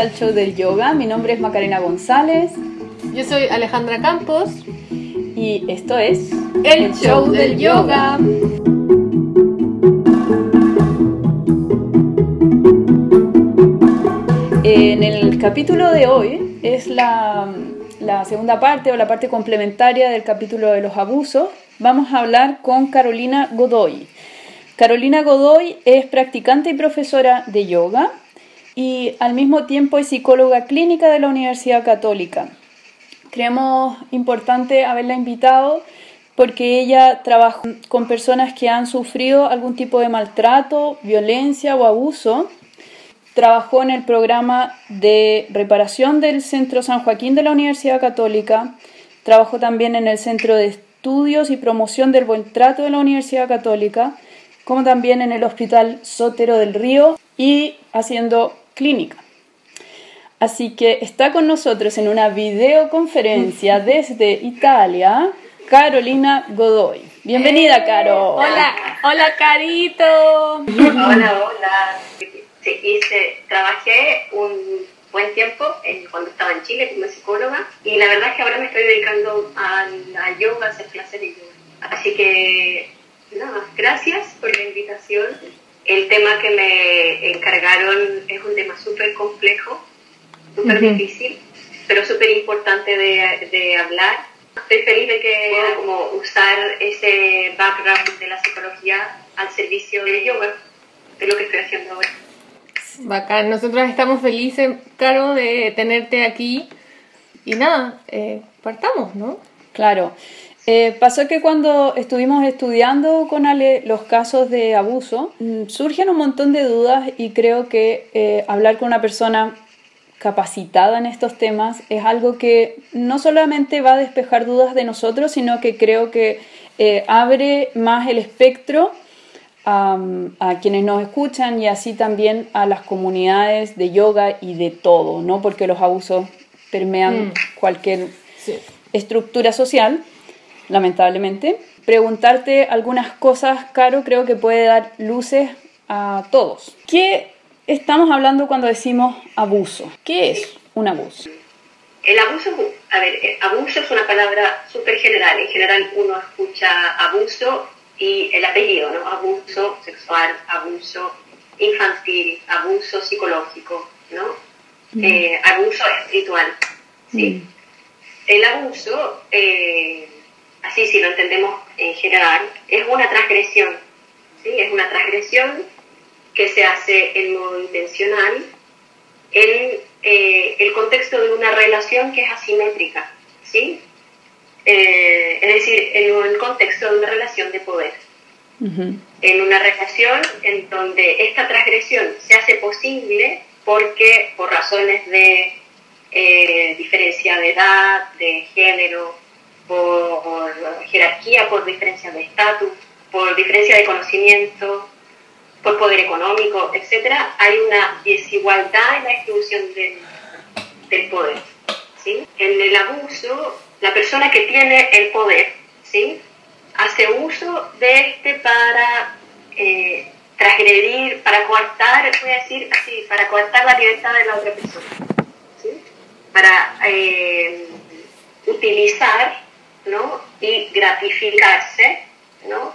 al show del yoga. Mi nombre es Macarena González. Yo soy Alejandra Campos. Y esto es El, show, del, yoga. En el capítulo de hoy es la, la segunda parte o la parte complementaria del capítulo de los abusos. Vamos a hablar con Carolina Godoy. Carolina Godoy es practicante y profesora de yoga y al mismo tiempo es psicóloga clínica de la Universidad Católica. Creemos importante haberla invitado porque ella trabaja con personas que han sufrido algún tipo de maltrato, violencia o abuso. Trabajó en el programa de reparación del Centro San Joaquín de la Universidad Católica. Trabajó también en el Centro de Estudios y Promoción del Buen Trato de la Universidad Católica, como también en el Hospital Sotero del Río y haciendo clínica. Así que está con nosotros en una videoconferencia desde Italia Carolina Godoy. Bienvenida, ¡Eh! Caro. Hola, hola, Carito. Hola, hola. Sí, hice, trabajé un buen tiempo cuando estaba en Chile como psicóloga y la verdad es que ahora me estoy dedicando al yoga, a hacer clases de yoga. Así que, nada, gracias por la invitación el tema que me encargaron es un tema súper complejo, súper difícil, pero súper importante de, de, hablar. Estoy feliz de que pueda como usar ese background de la psicología al servicio del yoga, es lo que estoy haciendo ahora. Bacán, nosotros estamos felices, Caro, de tenerte aquí. Y nada, eh, partamos, ¿no? Claro. Eh, pasó que cuando estuvimos estudiando con Ale los casos de abuso, mm, surgen un montón de dudas y creo que eh, hablar con una persona capacitada en estos temas es algo que no solamente va a despejar dudas de nosotros, sino que creo que eh, abre más el espectro a, a, quienes nos escuchan y así también a las comunidades de yoga y de todo, ¿no? Porque los abusos permean Mm. cualquier Sí. estructura social lamentablemente. Preguntarte algunas cosas, Caro, creo que puede dar luces a todos. ¿Qué estamos hablando cuando decimos abuso? ¿Qué es un abuso? El abuso, a ver, eh, abuso es una palabra súper general. En general uno escucha abuso y el apellido, ¿no? Abuso sexual, abuso infantil, abuso psicológico, ¿no? Eh, abuso espiritual, ¿sí? El abuso... Eh, así si lo entendemos en general, es una transgresión, ¿sí? es una transgresión que se hace en modo intencional en eh, el contexto de una relación que es asimétrica, ¿sí? Eh, es decir, en el contexto de una relación de poder. Uh -huh. En una relación en donde esta transgresión se hace posible porque por razones de eh, diferencia de edad, de género, por, por jerarquía, por diferencia de estatus, por diferencia de conocimiento, por poder económico, etc., hay una desigualdad en la distribución del, del poder. ¿sí? En el abuso, la persona que tiene el poder ¿sí? hace uso de este para eh, transgredir, para coartar, voy a decir así, para coartar la libertad de la otra persona. ¿sí? Para eh, utilizar ¿no? y gratificarse ¿no?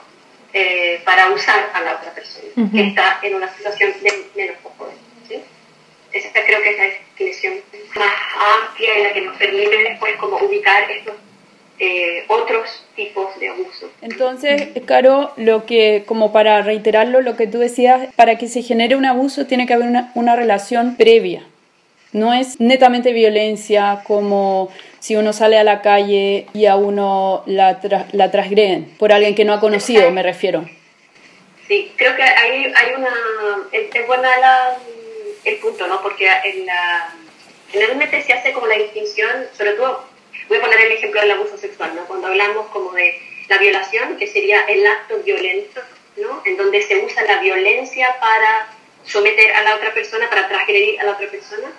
Eh, para usar a la otra persona uh -huh. que está en una situación de menos poder. ¿sí? Esa creo que es la definición más amplia en la que nos permite después como ubicar estos eh, otros tipos de abuso. Entonces, Caro, lo que, como para reiterarlo, lo que tú decías, para que se genere un abuso tiene que haber una, una relación previa. No es netamente violencia como si uno sale a la calle y a uno la, tra la transgreden por alguien que no ha conocido, me refiero. Sí, creo que hay, hay una... Es, es buena la, el punto, ¿no? Porque en la, generalmente se hace como la distinción, sobre todo, voy a poner el ejemplo del abuso sexual, ¿no? Cuando hablamos como de la violación, que sería el acto violento, ¿no? En donde se usa la violencia para someter a la otra persona, para transgredir a la otra persona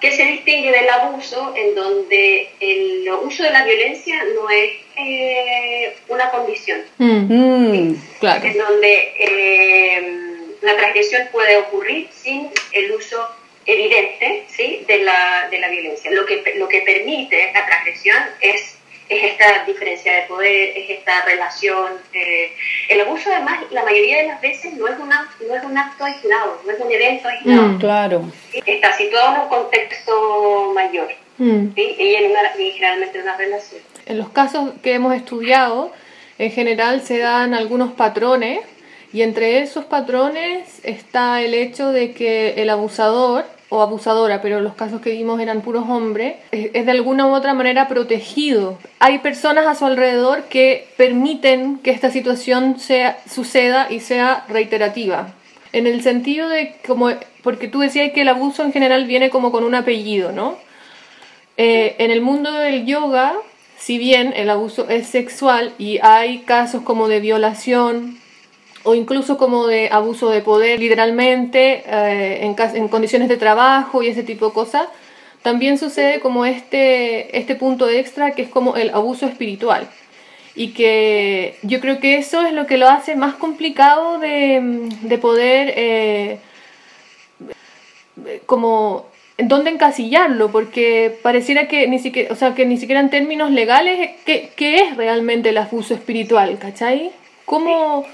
que se distingue del abuso en donde el uso de la violencia no es eh, una condición. Mm, ¿sí? claro. En donde eh, la transgresión puede ocurrir sin el uso evidente ¿sí? de, la, de la violencia. Lo que, lo que permite la transgresión es es esta diferencia de poder, es esta relación. Eh, el abuso, además, la mayoría de las veces no es, una, no es un acto aislado, no es un evento aislado. Mm, claro. Está situado en un contexto mayor Mm. ¿sí? y, en una, y generalmente en una relación. En los casos que hemos estudiado, en general se dan algunos patrones y entre esos patrones está el hecho de que el abusador o abusadora, pero los casos que vimos eran puros hombres, es, de alguna u otra manera protegido. Hay personas a su alrededor que permiten que esta situación sea, suceda y sea reiterativa. En el sentido de como, porque tú decías que el abuso en general viene como con un apellido, ¿no? Eh, en el mundo del yoga, si bien el abuso es sexual y hay casos como de violación o incluso como de abuso de poder, literalmente, eh, en, en condiciones de trabajo y ese tipo de cosas, también sucede como este, este punto extra que es como el abuso espiritual. Y que yo creo que eso es lo que lo hace más complicado de, de poder eh, como en dónde encasillarlo, porque pareciera que ni siquiera, o sea, que ni siquiera en términos legales, ¿qué, qué es realmente el abuso espiritual? ¿Cachai? ¿Cómo,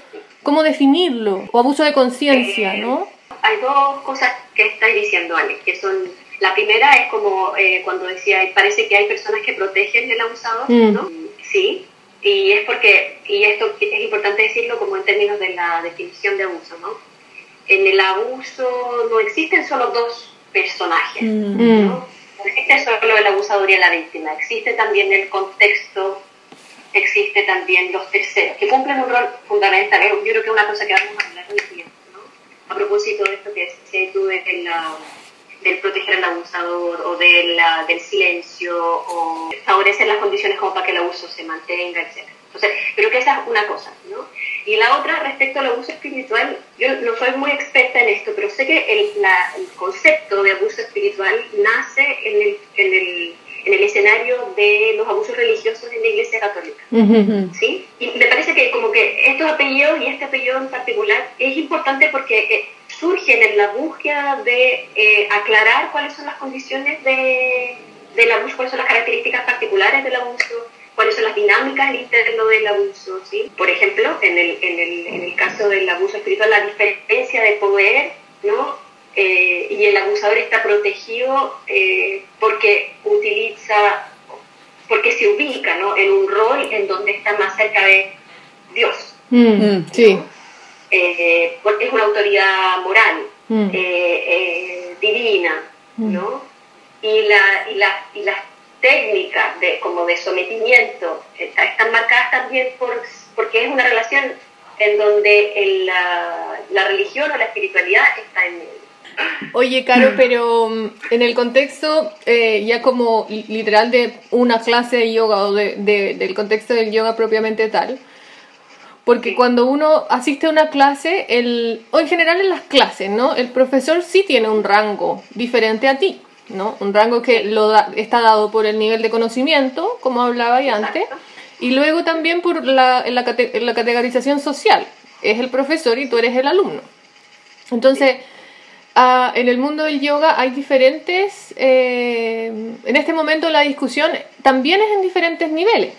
cómo definirlo? O abuso de conciencia, ¿no? Hay dos cosas que estáis diciendo, Ale, que son... La primera es como eh, cuando decía, parece que hay personas que protegen al abusador, Mm. ¿no? Sí, y es porque, y esto es importante decirlo como en términos de la definición de abuso, ¿no? En el abuso no existen solo dos personajes, Mm. ¿no? No existe solo el abusador y la víctima, existe también el contexto, existe también los terceros, que cumplen un rol fundamental. Yo creo que es una cosa que vamos a hablar en el siguiente, ¿no? A propósito de esto que decías tú de la, del proteger al abusador o de la, del silencio o favorecer las condiciones como para que el abuso se mantenga, etc. Entonces, creo que esa es una cosa, ¿no? Y la otra, respecto al abuso espiritual, yo no soy muy experta en esto, pero sé que el, la- el concepto de abuso espiritual nace en el, en, el, en el escenario de los abusos religiosos en la Iglesia Católica. ¿sí? Y me parece que como que estos apellidos y este apellido en particular es importante porque eh, surgen en la búsqueda de eh, aclarar cuáles son las condiciones de, del abuso, cuáles son las características particulares del abuso, cuáles son las dinámicas al interno del abuso, ¿sí? Por ejemplo, en el, en el, en el caso del abuso espiritual, la diferencia de poder, ¿no? Eh, y el abusador está protegido eh, porque utiliza porque se ubica ¿no? en un rol en donde está más cerca de Dios. Mm, Sí. Eh, porque es una autoridad moral, Mm. eh, eh, divina, Mm. ¿no? Y, la, y, la, y las técnicas de, como de sometimiento eh, están marcadas también por, porque es una relación en donde el- la, la religión o la espiritualidad está en medio. Oye, Caro, pero mm, en el contexto eh, ya como li- literal de una clase de yoga o de, de- del contexto del yoga propiamente tal, porque Sí. cuando uno asiste a una clase, el, o en general en las clases, ¿no? El profesor sí tiene un rango diferente a ti, ¿no? Un rango que lo da- está dado por el nivel de conocimiento, como hablaba ya antes, y luego también por la, en la, cate- en la categorización social. Es el profesor y tú eres el alumno. Entonces, ah, en el mundo del yoga hay diferentes, eh, en este momento la discusión también es en diferentes niveles,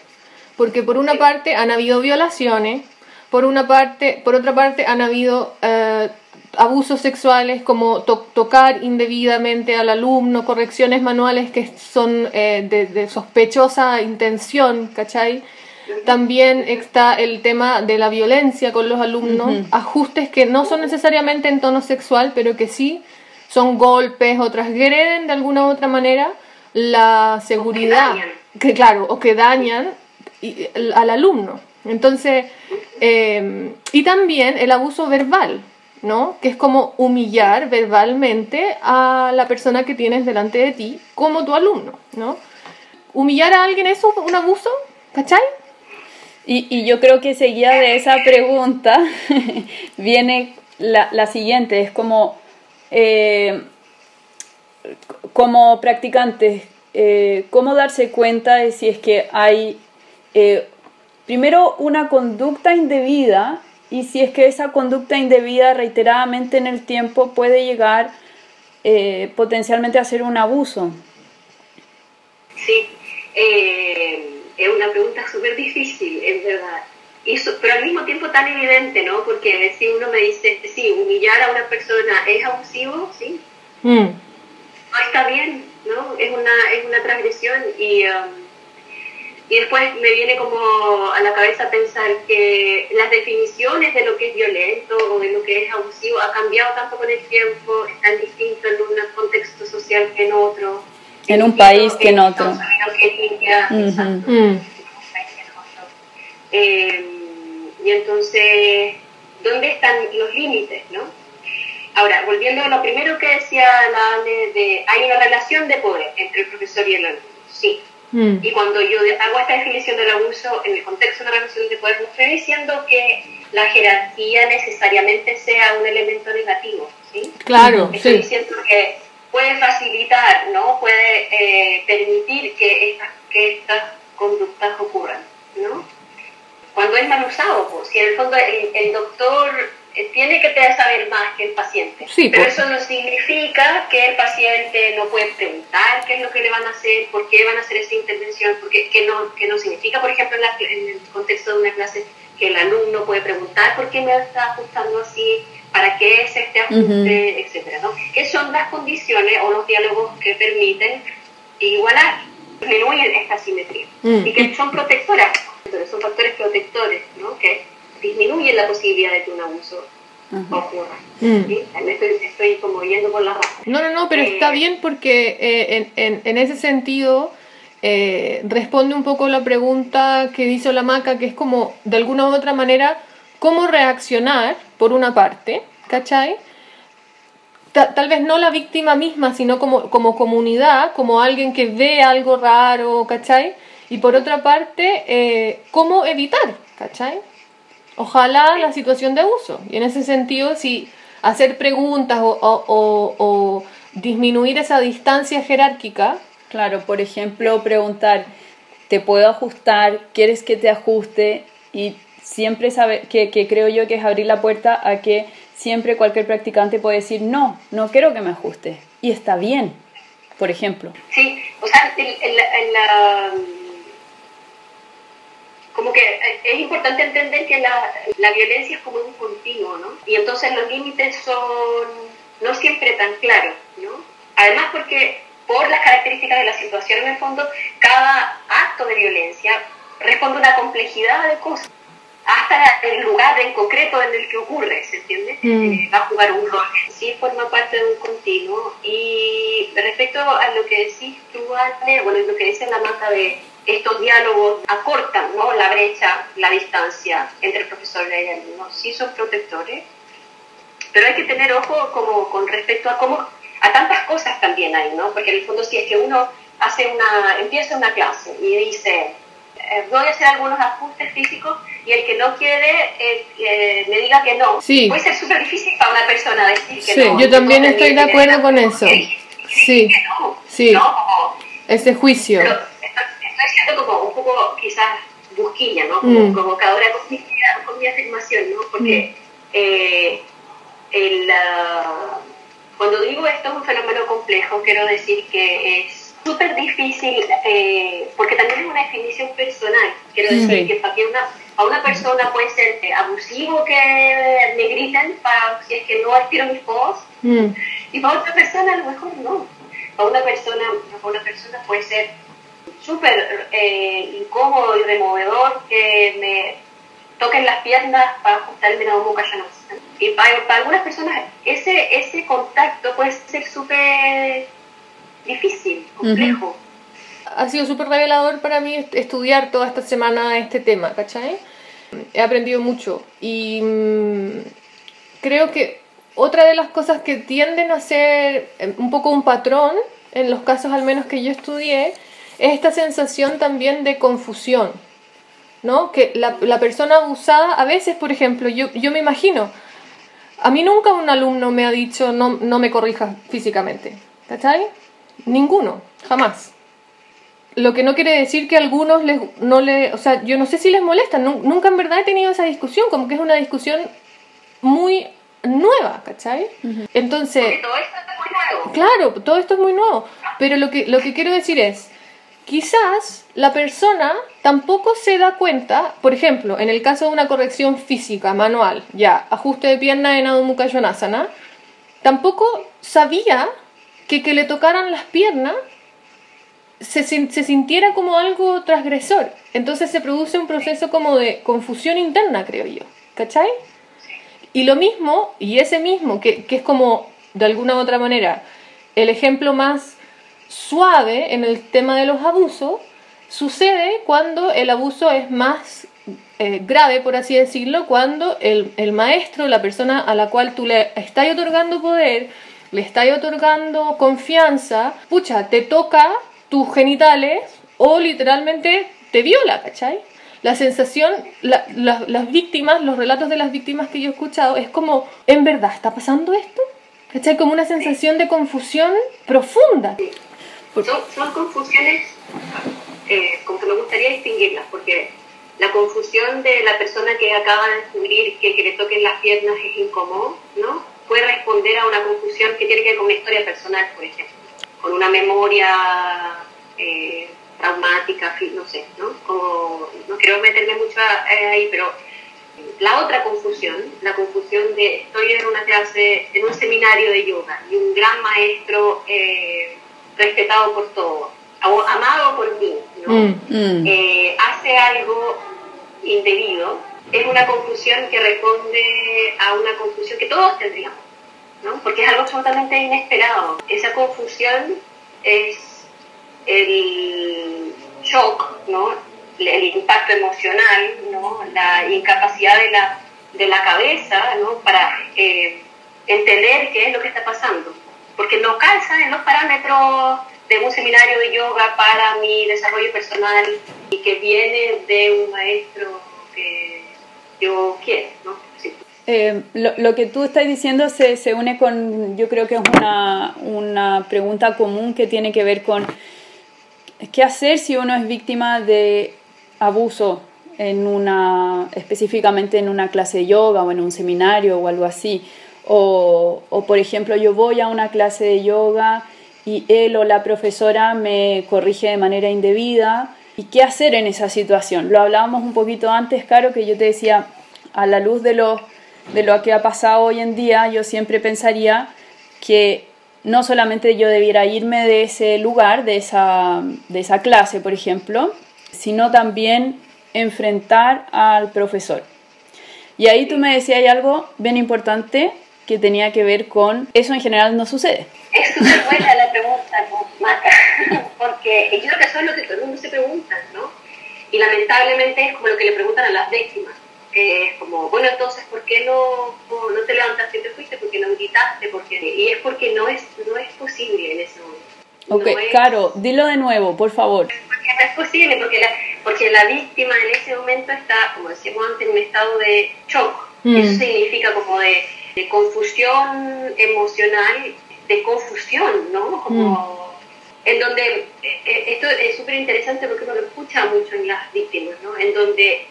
porque por una parte han habido violaciones, por una parte, por otra parte han habido eh, abusos sexuales como to- tocar indebidamente al alumno, correcciones manuales que son eh, de, de sospechosa intención, ¿cachai? También está el tema de la violencia con los alumnos, ajustes que no son necesariamente en tono sexual, pero que sí son golpes o transgreden de alguna u otra manera la seguridad, dañan. que claro, o que dañan y- al alumno. Entonces, eh, y también el abuso verbal, ¿no? Que es como humillar verbalmente a la persona que tienes delante de ti como tu alumno, ¿no? Humillar a alguien es un, un abuso, ¿cachai? Y, y yo creo que seguida de esa pregunta viene la, siguiente, es como, eh, como practicantes, eh, cómo darse cuenta de si es que hay, eh, primero, una conducta indebida y si es que esa conducta indebida reiteradamente en el tiempo puede llegar eh, potencialmente hacer un abuso? Sí, es una pregunta súper difícil, es verdad. Y pero al mismo tiempo tan evidente, ¿no? Porque si uno me dice, sí, humillar a una persona es abusivo, sí. Mm. No está bien, ¿no? Es una, es una transgresión y... Um, y después me viene como a la cabeza pensar que las definiciones de lo que es violento o de lo que es abusivo ha cambiado tanto con el tiempo, es tan distinto en un contexto social que en otro. En un país que en otro. Eh, y entonces, ¿dónde están los límites, no? Ahora, volviendo a lo primero que decía la de hay una relación de poder entre el profesor y el alumno. Sí, Mm. Y cuando yo hago esta definición del abuso en el contexto de una relación de poder, no estoy diciendo que la jerarquía necesariamente sea un elemento negativo, ¿sí? Claro, Estoy diciendo que puede facilitar, ¿no? Puede eh, permitir que estas, que estas conductas ocurran, ¿no? Cuando es mal usado, pues, si en el fondo el doctor eh, tiene que saber más que el paciente. Pero pues. eso no significa que el paciente no puede preguntar qué es lo que le van a hacer, por qué van a hacer esa intervención, porque que no, que no significa, por ejemplo, en, el contexto de una clase, que el alumno puede preguntar por qué me está ajustando así, para qué es este ajuste, etcétera, ¿no? ¿Qué son las condiciones o los diálogos que permiten igualar, disminuir esta simetría? Mm. Y que son protectoras, son factores protectores, ¿no? Que disminuyen la posibilidad de que un abuso ocurra. Mm. Estoy, como yendo por la raza. No, no, no, pero eh, está bien porque eh, en, en, ese sentido eh, responde un poco la pregunta que hizo la maca, que es como, de alguna u otra manera, cómo reaccionar, por una parte, ¿cachai? tal vez no la víctima misma, sino como, como comunidad, como alguien que ve algo raro, ¿cachai? Y por otra parte, cómo evitar, ¿cachai? ojalá la situación de abuso. Y en ese sentido, si hacer preguntas o, disminuir esa distancia jerárquica. Claro, por ejemplo, preguntar, ¿te puedo ajustar? ¿Quieres que te ajuste? Y siempre sabe que, que creo yo que es abrir la puerta a que siempre cualquier practicante puede decir, no, no quiero que me ajuste. Y está bien, por ejemplo. Sí, o sea, como que es importante entender que la, la, violencia es como un continuo, ¿no? Y entonces los límites son no siempre tan claros, ¿no? Además porque por las características de la situación en el fondo, cada acto de violencia responde a una complejidad de cosas hasta el lugar en concreto en el que ocurre, ¿se entiende? Mm. Eh, va a jugar un rol. Sí forma parte de un continuo. Y respecto a lo que decís tú, Ale, bueno, lo que dice la mata de estos diálogos acortan ¿no? la brecha, la distancia entre el profesor y el alumno. Sí son protectores, pero hay que tener ojo como con respecto a cómo a tantas cosas también hay, ¿no? Porque en el fondo si es que uno hace una empieza una clase y dice eh, voy a hacer algunos ajustes físicos y el que no quiere eh, eh, me diga que no. Puede ser súper difícil para una persona decir que sí, Yo también estoy de acuerdo con eso. Sí, sí. Ese juicio estoy siendo como un poco quizás busquilla, ¿no? Como mm. provocadora con mi, con mi, afirmación, ¿no? Porque mm. el, cuando digo esto es un fenómeno complejo, quiero decir que es súper difícil, eh, porque también es una definición personal. Quiero decir que para una, una persona puede ser abusivo que me griten para, si es que no estiro mis voz, mm. y para otra persona a lo mejor no. Para una persona, para una persona puede ser súper eh, incómodo y removedor que me toquen las piernas para boca ya no. Y para, para, algunas personas ese, ese contacto puede ser súper difícil, complejo. Ha sido súper revelador para mí estudiar toda esta semana este tema, ¿cachai? He aprendido mucho y mm, creo que otra de las cosas que tienden a ser eh, un poco un patrón, en los casos al menos que yo estudié, es esta sensación también de confusión, ¿no? Que la, la persona abusada, a veces, por ejemplo, yo, yo me imagino, a mí nunca un alumno me ha dicho no, no me corrijas físicamente, ¿cachai? Ninguno, jamás. Lo que no quiere decir que a algunos les, no le, o sea, yo no sé si les molesta, nunca en verdad he tenido esa discusión, como que es una discusión muy nueva, ¿cachai? Entonces... todo esto es una Claro, todo esto es muy nuevo. Pero lo que, lo que quiero decir es, quizás la persona tampoco se da cuenta, por ejemplo, en el caso de una corrección física, manual, ya, ajuste de pierna en Adho Svanasana, tampoco sabía que que le tocaran las piernas se, se sintiera como algo transgresor. Entonces se produce un proceso como de confusión interna, creo yo. ¿Cachai? Y lo mismo, y ese mismo, que, que es como, de alguna u otra manera, el ejemplo más suave en el tema de los abusos, sucede cuando el abuso es más eh, grave, por así decirlo, cuando el, el, maestro, la persona a la cual tú le estás otorgando poder, le estás otorgando confianza, pucha, te toca tus genitales o literalmente te viola, ¿cachai? La sensación, la, la, las víctimas, los relatos de las víctimas que yo he escuchado, es como, ¿en verdad está pasando esto? ¿Cachai? Como una sensación de confusión profunda. Son, confusiones, eh, como que me gustaría distinguirlas, porque la confusión de la persona que acaba de descubrir que que le toquen las piernas es incómodo, ¿no? Puede responder a una confusión que tiene que ver con una historia personal, por ejemplo, con una memoria eh, traumática, no sé, ¿no? Como, no quiero meterme mucho ahí, pero la otra confusión, la confusión de estoy en una clase, en un seminario de yoga y un gran maestro eh, respetado por todos, amado por mí, ¿no? Mm, mm. Eh, hace algo indebido, es una confusión que responde a una confusión que todos tendríamos, ¿no? Porque es algo absolutamente inesperado. Esa confusión es el shock, ¿no? el impacto emocional, ¿no? la incapacidad de la, de la cabeza ¿no? para eh, entender qué es lo que está pasando, porque no calza en los parámetros de un seminario de yoga para mi desarrollo personal y que viene de un maestro que yo quiero. ¿no? Eh, lo, lo, que tú estás diciendo se, se, une con, yo creo que es una, una pregunta común que tiene que ver con qué hacer si uno es víctima de abuso en una, específicamente en una clase de yoga o en un seminario o algo así. O, por ejemplo, yo voy a una clase de yoga y él o la profesora me corrige de manera indebida. ¿Y qué hacer en esa situación? Lo hablábamos un poquito antes, Caro, que yo te decía, a la luz de lo, de lo que ha pasado hoy en día, yo siempre pensaría que no solamente yo debiera irme de ese lugar, de esa, de esa clase, por ejemplo, sino también enfrentar al profesor. Y ahí tú me decías algo bien importante que tenía que ver con eso en general no sucede. Es súper buena la pregunta, Maca, porque yo creo que eso es lo que todo el mundo se pregunta, ¿no? Y lamentablemente es como lo que le preguntan a las víctimas, que es como, bueno, entonces, ¿por qué no, no te levantaste y te fuiste? ¿Por qué no gritaste? ¿Por qué? Y es porque no es, no es posible en ese momento. Ok, no es, Caro, dilo de nuevo, por favor. Porque no es posible, porque la, porque la víctima en ese momento está, como decíamos antes, en un estado de shock. Mm. Eso significa como de, de, confusión emocional, de confusión, ¿no? Como mm. en donde, esto es súper interesante porque uno lo escucha mucho en las víctimas, ¿no? En donde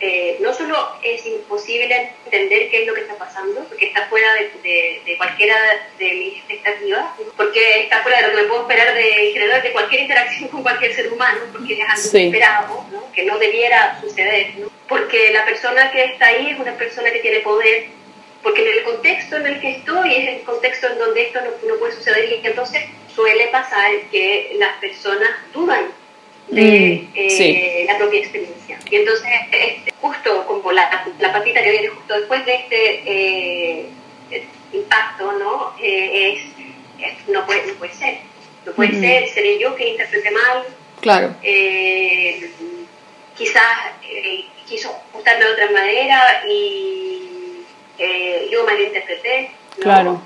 eh, no solo es imposible entender qué es lo que está pasando, porque está fuera de, de, de cualquiera de mis expectativas, porque está fuera de lo que me puedo esperar de, general, de cualquier interacción con cualquier ser humano, porque es algo sí. inesperado, ¿no? que no debiera suceder, ¿no? porque la persona que está ahí es una persona que tiene poder, porque en el contexto en el que estoy es el contexto en donde esto no, no puede suceder y entonces suele pasar que las personas dudan de mm, eh, sí. la propia experiencia. Y entonces, este, justo como la, la, patita que viene justo después de este eh, impacto, ¿no? Eh, es, es, no, puede, no puede ser. No puede mm. ser, seré yo que interprete mal. Claro. Quizás quiso ajustarme de otra manera y yo malinterpreté. ¿no? Claro.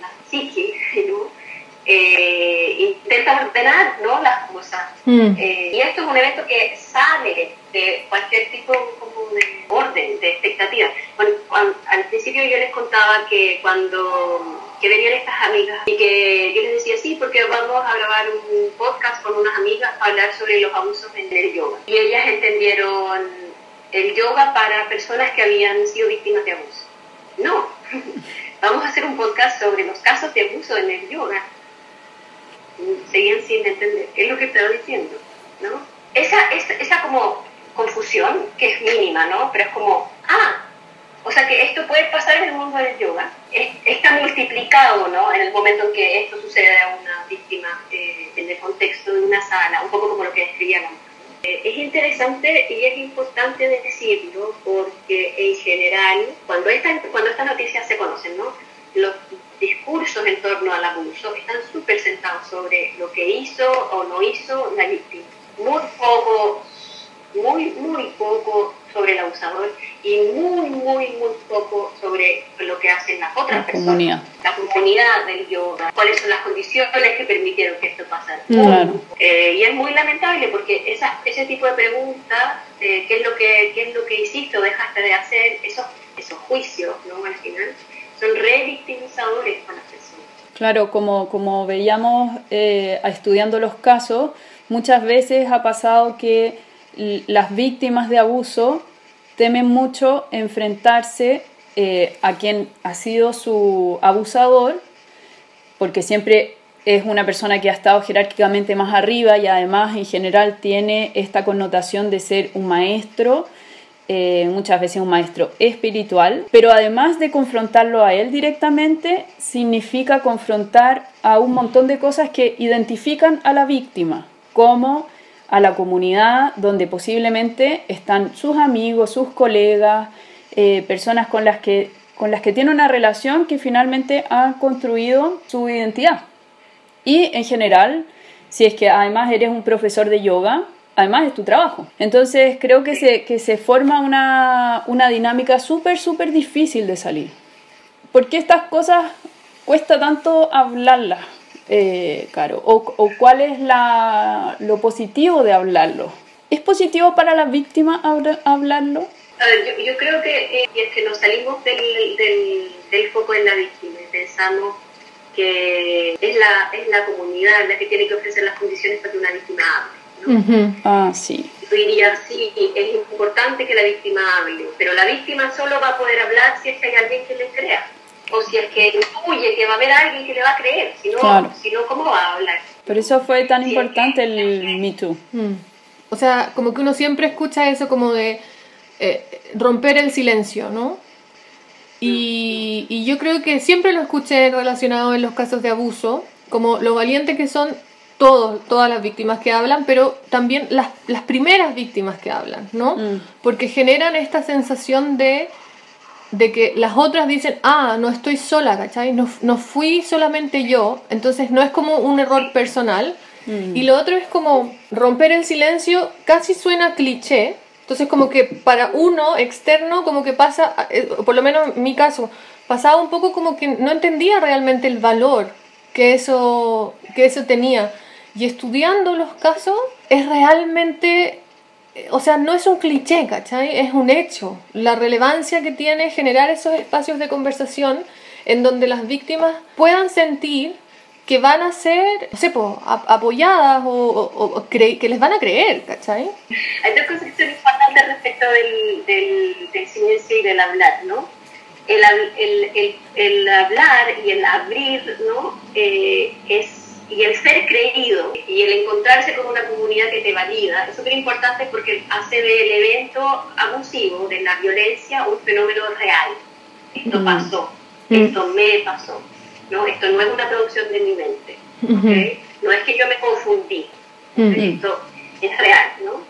la psique, ¿no? eh, intenta ordenar ¿no? las cosas. Mm. Eh, y esto es un evento que sale de cualquier tipo como de orden, de expectativa. Bueno, cuando, al principio yo les contaba que cuando que venían estas amigas y que yo les decía sí porque vamos a grabar un podcast con unas amigas para hablar sobre los abusos en el yoga. Y ellas entendieron el yoga para personas que habían sido víctimas de abuso. No, vamos a hacer un podcast sobre los casos de abuso en el yoga. Seguían sin entender qué es lo que estaba diciendo, ¿no? Esa, esa, esa como confusión, que es mínima, ¿no? Pero es como, ah, o sea que esto puede pasar en el mundo del yoga. está multiplicado, ¿no? En el momento en que esto sucede a una víctima eh, en el contexto de una sala, un poco como lo que describíamos. Eh, es interesante y es importante decirlo porque en general, cuando, esta, cuando estas noticias se conocen, ¿no? Los discursos en torno al abuso están súper sentados sobre lo que hizo o no hizo la víctima. Muy poco muy, muy poco sobre el abusador y muy, muy, muy poco sobre lo que hacen las otras la personas. Comunidad. La comunidad del yoga, cuáles son las condiciones que permitieron que esto pasara. Eh, y es muy lamentable porque esa, ese tipo de preguntas, eh, ¿qué, es lo que, ¿qué es lo que hiciste o dejaste de hacer? Esos, esos juicios, ¿no? Al final, son revictimizadores para las personas. Claro, como, como veíamos eh, estudiando los casos, muchas veces ha pasado que las víctimas de abuso temen mucho enfrentarse eh, a quien ha sido su abusador, porque siempre es una persona que ha estado jerárquicamente más arriba y además en general tiene esta connotación de ser un maestro, eh, muchas veces un maestro espiritual, pero además de confrontarlo a él directamente, significa confrontar a un montón de cosas que identifican a la víctima, como a la comunidad donde posiblemente están sus amigos, sus colegas, eh, personas con las, que, con las que tiene una relación que finalmente ha construido su identidad. Y en general, si es que además eres un profesor de yoga, además es tu trabajo. Entonces creo que se, que se forma una, una dinámica súper, súper difícil de salir. ¿Por qué estas cosas cuesta tanto hablarlas? Eh, Caro? O, cuál es la, lo positivo de hablarlo? ¿Es positivo para la víctima hablarlo? A ver, yo, creo que eh, es que nos salimos del, del, foco en la víctima y pensamos que es la, es la comunidad la que tiene que ofrecer las condiciones para que una víctima hable. Ah, sí. Yo diría, sí, es importante que la víctima hable, pero la víctima solo va a poder hablar si es que hay alguien que le crea o si es que intuye que va a haber alguien que le va a creer, si no, si no ¿cómo va a hablar? Por eso fue tan importante el Me Too. Mm. O sea, como que uno siempre escucha eso como de eh, romper el silencio, ¿no? Y, y, yo creo que siempre lo escuché relacionado en los casos de abuso, como lo valiente que son todos, todas las víctimas que hablan, pero también las, las primeras víctimas que hablan, ¿no? Mm. Porque generan esta sensación de de que las otras dicen, ah, no estoy sola, ¿cachai? No, no fui solamente yo, entonces no es como un error personal. Mm. Y lo otro es como romper el silencio, casi suena cliché, entonces como que para uno externo como que pasa, eh, por lo menos en mi caso, pasaba un poco como que no entendía realmente el valor que eso, que eso tenía. Y estudiando los casos es realmente o sea, no es un cliché, ¿cachai? Es un hecho. La relevancia que tiene generar esos espacios de conversación en donde las víctimas puedan sentir que van a ser, no sé, apoyadas o, que les van a creer, ¿cachai? Hay dos cosas que son importantes respecto del, del, silencio y del hablar, ¿no? El, el, el, hablar y el abrir, ¿no? Eh, es y el ser creído y el encontrarse con una comunidad que te valida es súper importante porque hace del evento abusivo, de la violencia, un fenómeno real. Esto mm. pasó, mm. esto me pasó, ¿no? Esto no es una producción de mi mente, No es que yo me confundí, esto es real, ¿no?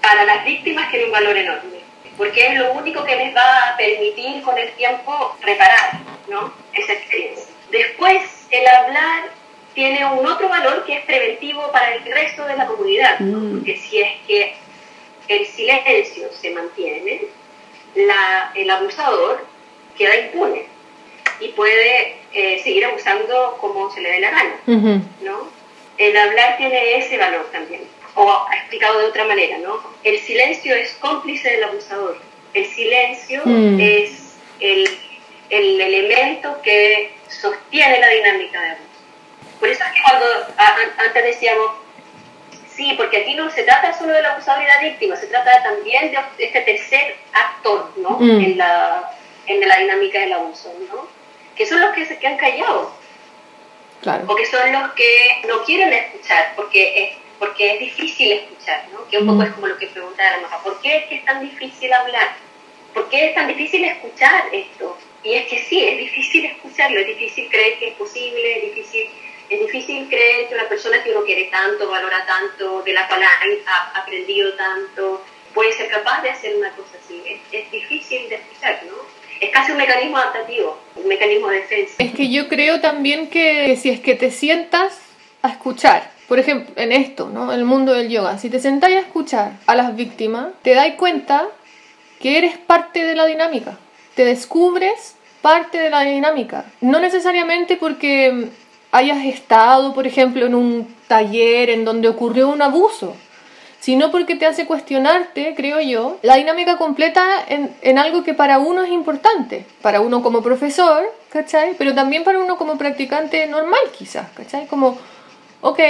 Para las víctimas tiene un valor enorme, porque es lo único que les va a permitir con el tiempo reparar, ¿no? Esa experiencia. Después, el hablar tiene un otro valor que es preventivo para el resto de la comunidad, mm. porque si es que el silencio se mantiene, la, el abusador queda impune y puede eh, seguir abusando como se le dé la gana, ¿no? El hablar tiene ese valor también, o explicado de otra manera, ¿no? El silencio es cómplice del abusador, el silencio mm. es el, el elemento que sostiene la dinámica de abuso. Por eso es que cuando antes decíamos, sí, porque aquí no se trata solo de la abusador y la víctima, se trata también de este tercer actor, ¿no? Mm. En, la, en la dinámica del abuso, ¿no? que son los que se quedan callados. Claro. O que son los que no quieren escuchar porque es, porque es difícil escuchar, ¿no? Que un poco Mm. es como lo que preguntaba la mamá, ¿por qué es que es tan difícil hablar? ¿Por qué es tan difícil escuchar esto? Y es que sí, es difícil escucharlo, es difícil creer que es posible, es difícil, es difícil creer que una persona que uno quiere tanto, valora tanto, de la cual ha, aprendido tanto, puede ser capaz de hacer una cosa así. Es, es difícil de escuchar, ¿no? Es casi un mecanismo adaptativo, un mecanismo de defensa. Es que yo creo también que, que si es que te sientas a escuchar, por ejemplo, en esto, ¿no? En el mundo del yoga, si te sentáis a escuchar a las víctimas, te das cuenta que eres parte de la dinámica. Te descubres parte de la dinámica. No necesariamente porque hayas estado, por ejemplo, en un taller en donde ocurrió un abuso, sino porque te hace cuestionarte, creo yo, la dinámica completa en, en algo que para uno es importante, para uno como profesor, ¿cachai? Pero también para uno como practicante normal quizás, ¿cachai? Como, ok,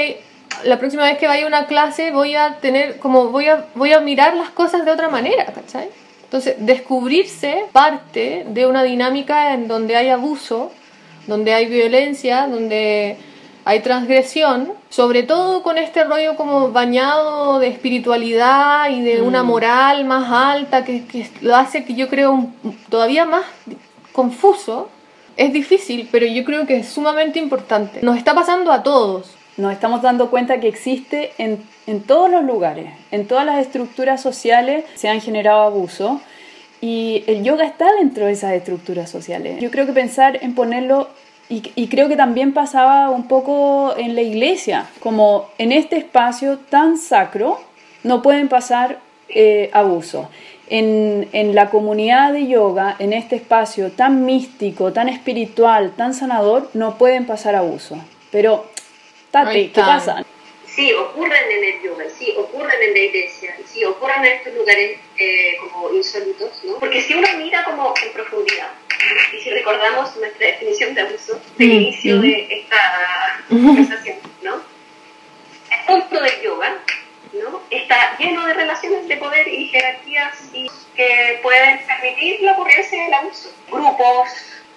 la próxima vez que vaya a una clase voy a tener, como voy a, voy a mirar las cosas de otra manera, ¿cachai? Entonces, descubrirse parte de una dinámica en donde hay abuso, donde hay violencia, donde hay transgresión, sobre todo con este rollo como bañado de espiritualidad y de una moral más alta que, que lo hace que yo creo un- todavía más confuso. Es difícil, pero yo creo que es sumamente importante. Nos está pasando a todos. Nos estamos dando cuenta que existe en, en todos los lugares, en todas las estructuras sociales se han generado abusos y el yoga está dentro de esas estructuras sociales. Yo creo que pensar en ponerlo, y, y creo que también pasaba un poco en la iglesia, como en este espacio tan sacro no pueden pasar eh, abusos. En, en la comunidad de yoga, en este espacio tan místico, tan espiritual, tan sanador, no pueden pasar abusos. Pero, Tati, ¿qué pasa? Sí, ocurren en el yoga, sí, ocurren en la iglesia, sí, ocurren en estos lugares eh, como insólitos, ¿no? Porque si uno mira como en profundidad, y si recordamos nuestra definición de abuso del Mm, inicio mm. de esta conversación, ¿no? El mundo del yoga, ¿no? Está lleno de relaciones de poder y jerarquías y que pueden permitir la ocurrencia del abuso. Grupos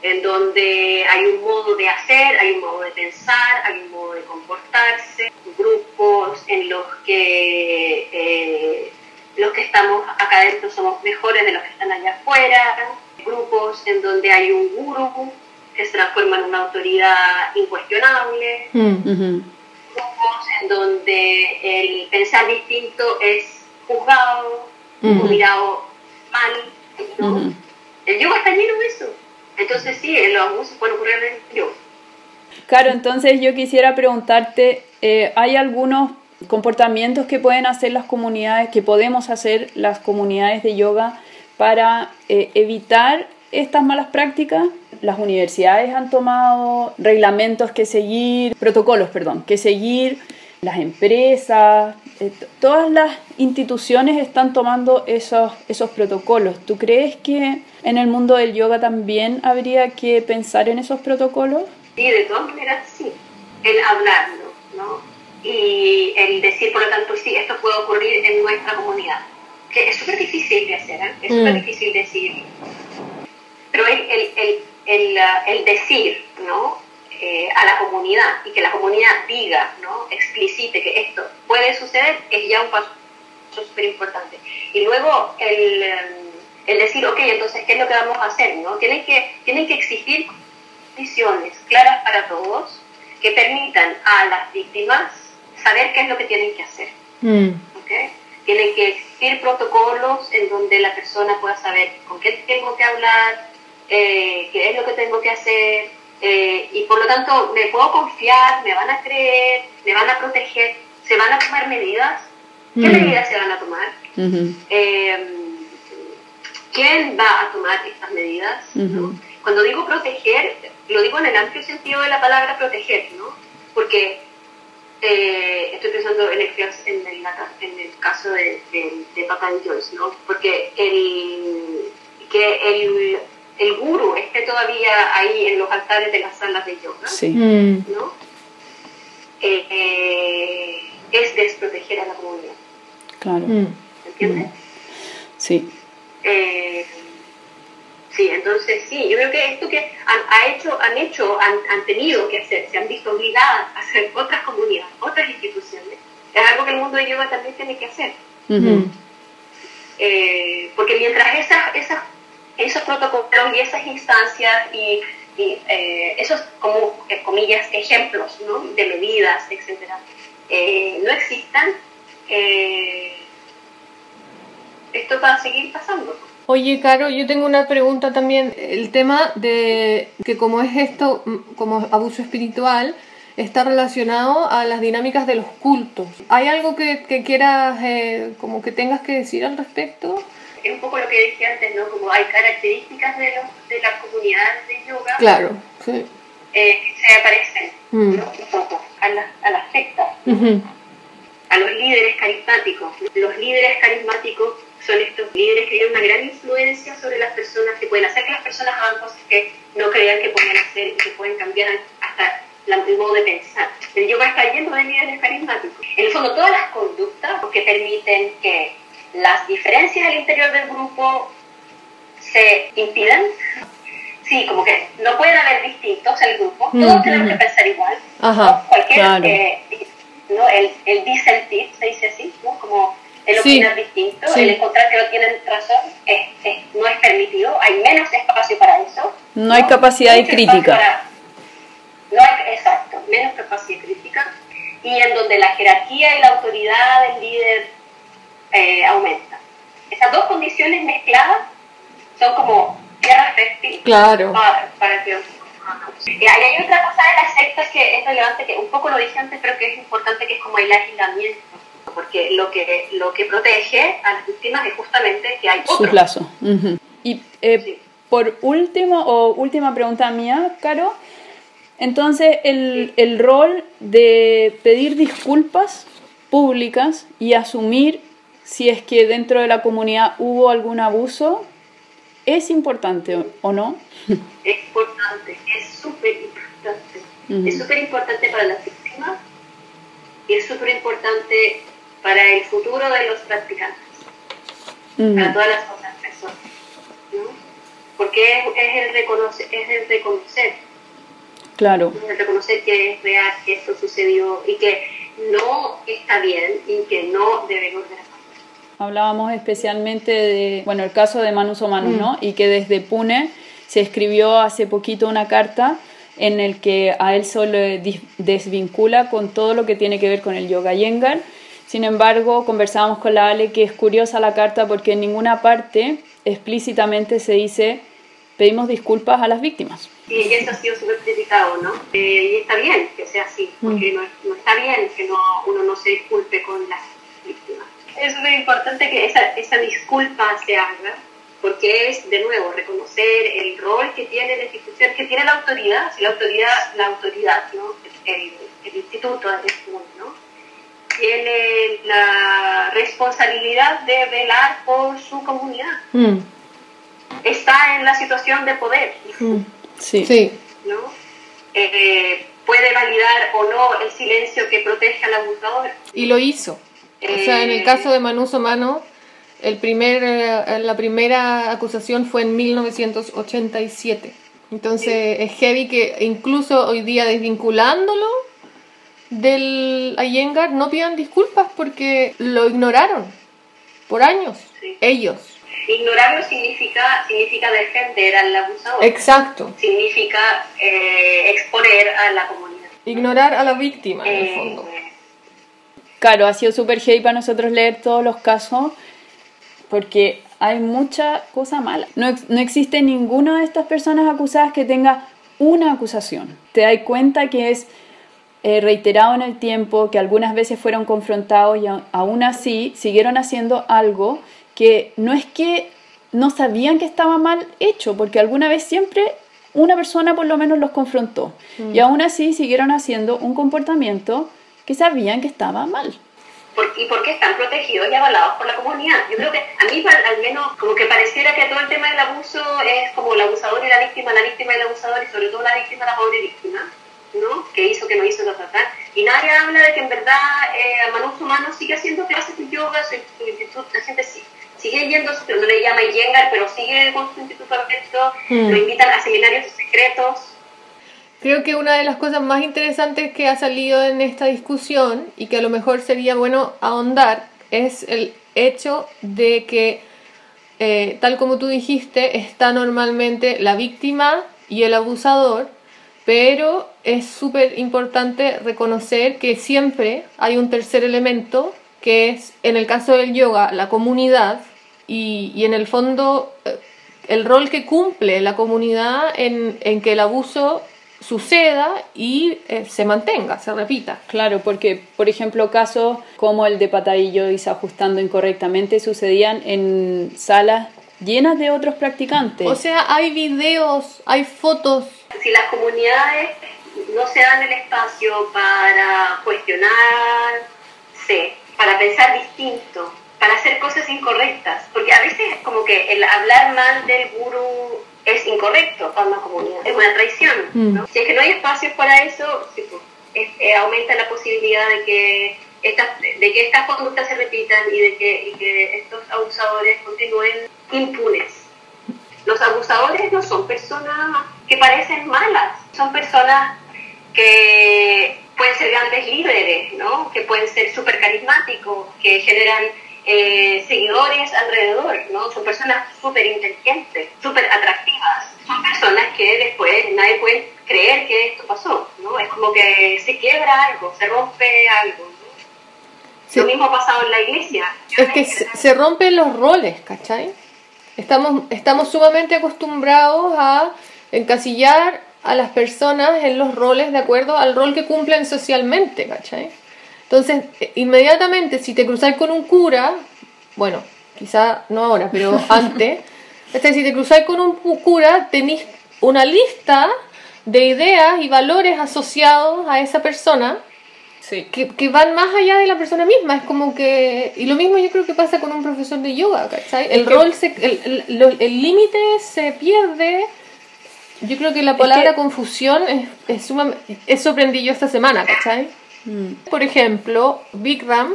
en donde hay un modo de hacer, hay un modo de pensar, hay un modo de comportarse, grupos en los que eh, los que estamos acá adentro somos mejores de los que están allá afuera, grupos en donde hay un gurú que se transforma en una autoridad incuestionable, grupos en donde el pensar distinto es juzgado o mirado mal. ¿no? Ujú. El yoga está lleno de eso. Entonces sí, los abusos pueden ocurrir en el yoga. Claro, entonces yo quisiera preguntarte, eh, ¿hay algunos comportamientos que pueden hacer las comunidades, que podemos hacer las comunidades de yoga para eh, evitar estas malas prácticas? Las universidades han tomado reglamentos que seguir, protocolos, perdón, que seguir, las empresas, eh, todas las instituciones están tomando esos, esos protocolos. ¿Tú crees que en el mundo del yoga también habría que pensar en esos protocolos? Sí, de todas maneras sí. El hablarlo, ¿no? Y el decir, por lo tanto, sí, esto puede ocurrir en nuestra comunidad. Que es súper difícil de hacer, ¿eh? Es Mm. súper difícil decir. Pero el, el, el, el, ah, el decir, ¿no? Eh, a la comunidad y que la comunidad diga, ¿no? Explicite que esto puede suceder es ya un paso súper importante. Y luego el, em, el decir, ok, entonces, ¿qué es lo que vamos a hacer? ¿no? Tienen, que, tienen que exigir condiciones claras para todos que permitan a las víctimas saber qué es lo que tienen que hacer. Mm. ¿ok? Tienen que existir protocolos en donde la persona pueda saber con qué tengo que hablar, eh, qué es lo que tengo que hacer, eh, y por lo tanto me puedo confiar, me van a creer, me van a proteger, se van a tomar medidas. ¿Qué Mm. medidas se van a tomar? Eh, ¿Quién va a tomar estas medidas? Cuando digo proteger, lo digo en el amplio sentido de la palabra proteger, ¿no? Porque eh, estoy pensando en el, en el, en el caso de, de, de Papa Joyce, ¿no? Porque el, que el, el guru esté todavía ahí en los altares de las salas de yoga, Sí. Mm. ¿no? Eh, eh, es desproteger a la comunidad, Claro. Mm. ¿entiendes? Sí. Eh, Sí, entonces sí, yo creo que esto que han, ha hecho, han hecho, han, han, tenido que hacer, se han visto obligadas a hacer otras comunidades, otras instituciones, es algo que el mundo de yoga también tiene que hacer. eh, porque mientras esas, esas, esos protocolos y esas instancias y, y eh, esos, como, eh, comillas, ejemplos ¿no? de medidas, etcétera, eh, no existan, esto va a seguir pasando. Oye, Caro, yo tengo una pregunta también. El tema de que como es esto, como abuso espiritual, está relacionado a las dinámicas de los cultos. ¿Hay algo que, que quieras, como que tengas que decir al respecto? Es un poco lo que dije antes, ¿no? Como hay características de, los, de las comunidades de yoga. Claro, sí. Eh, se aparecen mm. ¿no? un poco a las, a las sectas, a los líderes carismáticos. Los líderes carismáticos son estos líderes que tienen una gran influencia sobre las personas, que pueden hacer que las personas hagan cosas que no creían que podían hacer y que pueden cambiar hasta el modo de pensar. El yoga está lleno de líderes carismáticos. En el fondo, todas las conductas que permiten que las diferencias al interior del grupo se impidan. Sí, como que no pueden haber distintos en el grupo, todos tenemos que pensar igual. Ajá, Cualquier, claro. eh, ¿no? el, el disentir, se dice así, ¿no? como el opinar sí, distinto, sí. el encontrar que no tienen razón, es, es, no es permitido, hay menos espacio para eso. No, ¿no? hay capacidad de crítica. Para, no hay, exacto, menos capacidad crítica, y en donde la jerarquía y la autoridad del líder eh, aumenta. Esas dos condiciones mezcladas son como tierra fértil claro. para, para que y hay otra cosa de las sectas que es relevante, que un poco lo dije antes, pero que es importante, que es como el aislamiento porque lo que, lo que protege a las víctimas es justamente que hay otro. Uh -huh. Y eh, sí. por último, o última pregunta mía, Caro, entonces el rol de pedir disculpas públicas y asumir si es que dentro de la comunidad hubo algún abuso, ¿es importante o no? Es importante, es súper importante. Uh -huh. Es súper importante para las víctimas y es súper importante para el futuro de los practicantes, para todas las otras personas. ¿no? Porque es, es, el reconocer, es el reconocer. Claro. El reconocer que es real, que esto sucedió y que no está bien y que no debe volver a pasar. Hablábamos especialmente de, bueno, el caso de Manus o Manus, mm. ¿no? Y que desde Pune se escribió hace poquito una carta en el que a él solo desvincula con todo lo que tiene que ver con el yoga yengar sin embargo, conversábamos con la Ale que es curiosa la carta porque en ninguna parte explícitamente se dice pedimos disculpas a las víctimas. Sí, y eso ha sido súper criticado, ¿no? Eh, y está bien que sea así, porque mm. no, no, está bien que no, uno no se disculpe con las víctimas. Es súper importante que esa, esa disculpa se haga, porque es, de nuevo, reconocer el rol que tiene la institución, que tiene la autoridad, si la autoridad, la autoridad, ¿no? El, el instituto de ¿no? tiene la responsabilidad de velar por su comunidad. Mm. Está en la situación de poder. Mm. Sí. sí. ¿no? Eh, puede validar o no el silencio que protege al abusador. Y lo hizo. Eh, o sea, en el caso de Manuso Mano, el primer, eh, la primera acusación fue en 1987. Entonces sí. es heavy que incluso hoy día desvinculándolo del Iyengar no pidan disculpas porque lo ignoraron por años, sí. ellos. Ignorarlo significa, significa defender al abusador. Exacto. Significa eh, exponer a la comunidad. Ignorar a la víctima, en eh, el fondo. Claro, ha sido súper heavy para nosotros leer todos los casos porque hay mucha cosa mala. No, no existe ninguna de estas personas acusadas que tenga una acusación. Te das cuenta que es eh, reiterado en el tiempo, que algunas veces fueron confrontados y aún así siguieron haciendo algo que no es que no sabían que estaba mal hecho, porque alguna vez siempre una persona por lo menos los confrontó mm. y aún así siguieron haciendo un comportamiento que sabían que estaba mal. ¿Por, ¿Y por qué están protegidos y avalados por la comunidad? Yo creo que a mí al menos como que pareciera que todo el tema del abuso es como el abusador y la víctima, la víctima y el abusador y sobre todo la víctima, la pobre víctima ¿no? que hizo, que no hizo, ta, ta. Y nadie habla de que en verdad eh, Manus Humano sigue haciendo clases de yoga, su, su instituto, la gente sí, sigue yendo, no le llama Yengar, pero sigue con su instituto abierto, Mm. lo invitan a seminarios secretos. Creo que una de las cosas más interesantes que ha salido en esta discusión y que a lo mejor sería bueno ahondar es el hecho de que, eh, tal como tú dijiste, está normalmente la víctima y el abusador, pero es súper importante reconocer que siempre hay un tercer elemento, que es, en el caso del yoga, la comunidad, y, y en el fondo eh, el rol que cumple la comunidad en, en que el abuso suceda y eh, se mantenga, se repita. Claro, porque, por ejemplo, casos como el de Patadillo y se ajustando incorrectamente sucedían en salas llenas de otros practicantes. O sea, hay videos, hay fotos. Si las comunidades no se dan el espacio para cuestionarse, para pensar distinto, para hacer cosas incorrectas, porque a veces como que el hablar mal del gurú es incorrecto para una comunidad, es una traición. ¿no? Si es que no hay espacios para eso, sí, pues, es- eh, aumenta la posibilidad de que estas, de que estas conductas se repitan y de que, y que estos abusadores continúen impunes. Los abusadores no son personas que parecen malas, son personas que pueden ser grandes líderes, ¿no? que pueden ser súper carismáticos, que generan eh, seguidores alrededor, ¿no? son personas súper inteligentes, súper atractivas, nadie puede creer que esto pasó, ¿no? es como que se quiebra algo, se rompe algo. ¿no? Sí. Lo mismo ha pasado en la iglesia. Es que se, rompen los roles, ¿cachai? Estamos, estamos sumamente acostumbrados a encasillar a las personas en los roles de acuerdo al rol que cumplen socialmente, ¿cachai? Entonces, eh, inmediatamente, si te cruzáis con un cura, bueno, quizá no ahora, pero antes, este, si te cruzáis con un cura, tenéis una lista de ideas y valores asociados a esa persona sí. que, que van más allá de la persona misma. Es como que. Y lo mismo yo creo que pasa con un profesor de yoga, ¿cachai? El Es que- rol, se, el el- lo- el límite se pierde. Yo creo que la palabra que- confusión es, es sumamente. Eso aprendí yo esta semana, ¿cachai? Mm. Por ejemplo, Bikram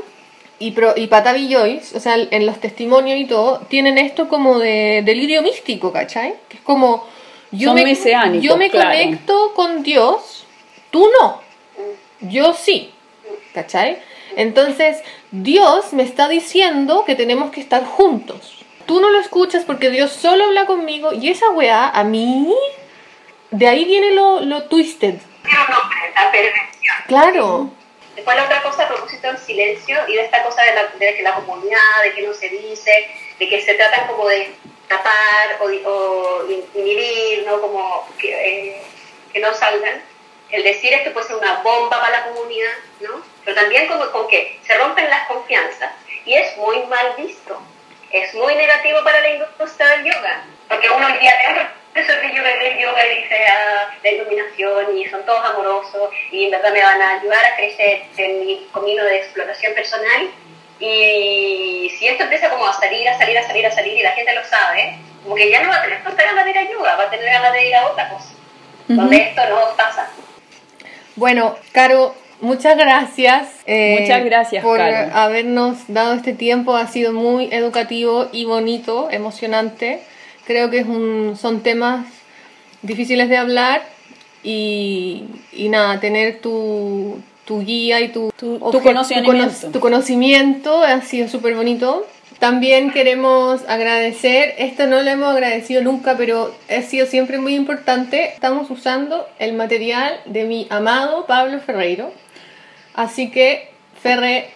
y, Pro, y Patavi Joyce, o sea, en los testimonios y todo, tienen esto como de delirio místico, ¿cachai? Que es como. Yo Son me, mesiánicos, yo me claro. conecto con Dios, tú no. Yo sí. ¿Cachai? Entonces, Dios me está diciendo que tenemos que estar juntos. Tú no lo escuchas porque Dios solo habla conmigo y esa weá, a mí, de ahí viene lo, lo twisted. Claro. Después la otra cosa a propósito del silencio y de esta cosa de, la, de que la comunidad, de que no se dice, de que se tratan como de tapar o, o in- inhibir, ¿no? Como que, eh, que no salgan. El decir es que puede ser una bomba para la comunidad, ¿no? Pero también como con que se rompen las confianzas y es muy mal visto. Es muy negativo para la industria del yoga. Porque uno hoy día ve a profesor de yoga, del yoga y dice ah, la iluminación y son todos amorosos y en verdad me van a ayudar a crecer en mi camino de exploración personal. Y si esto empieza como a salir, a salir, a salir, a salir y la gente lo sabe, como que ya no va a tener tanta ganas de ir a yoga, va a tener ganas de ir a otra cosa. Donde esto no pasa. Bueno, Caro, muchas gracias. eh, Muchas gracias, por habernos dado este tiempo. Ha sido muy educativo y bonito, emocionante. Creo que es un, son temas difíciles de hablar y, y nada, tener tu, tu guía y tu, Tu- tu conocimiento. cono- tu conocimiento ha sido súper bonito. También queremos agradecer, esto no lo hemos agradecido nunca, pero ha sido siempre muy importante. Estamos usando el material de mi amado Pablo Ferreiro. Así que, Ferre,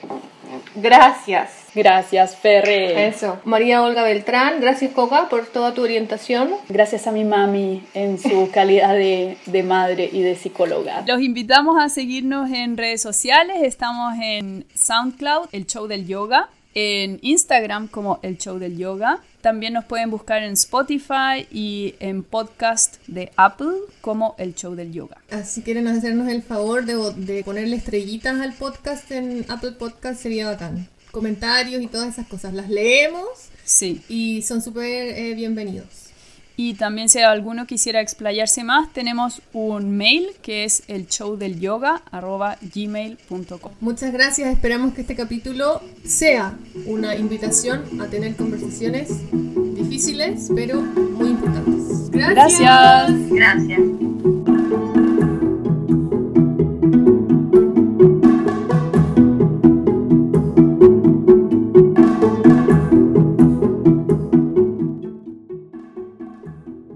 gracias. Gracias, Ferre. Eso. María Olga Beltrán, gracias Coca por toda tu orientación. Gracias a mi mami en su calidad de, de madre y de psicóloga. Los invitamos a seguirnos en redes sociales. Estamos en SoundCloud, el show del yoga, en Instagram como el show del yoga. También nos pueden buscar en Spotify y en podcast de Apple como el show del yoga. Si quieren hacernos el favor de, de ponerle estrellitas al podcast en Apple Podcast sería bacán. Comentarios y todas esas cosas las leemos Sí. y son súper eh, bienvenidos. Y también si alguno quisiera explayarse más, tenemos un mail que es el show del yoga gmail.com. Muchas gracias, esperamos que este capítulo sea una invitación a tener conversaciones difíciles pero muy importantes. Gracias. Gracias.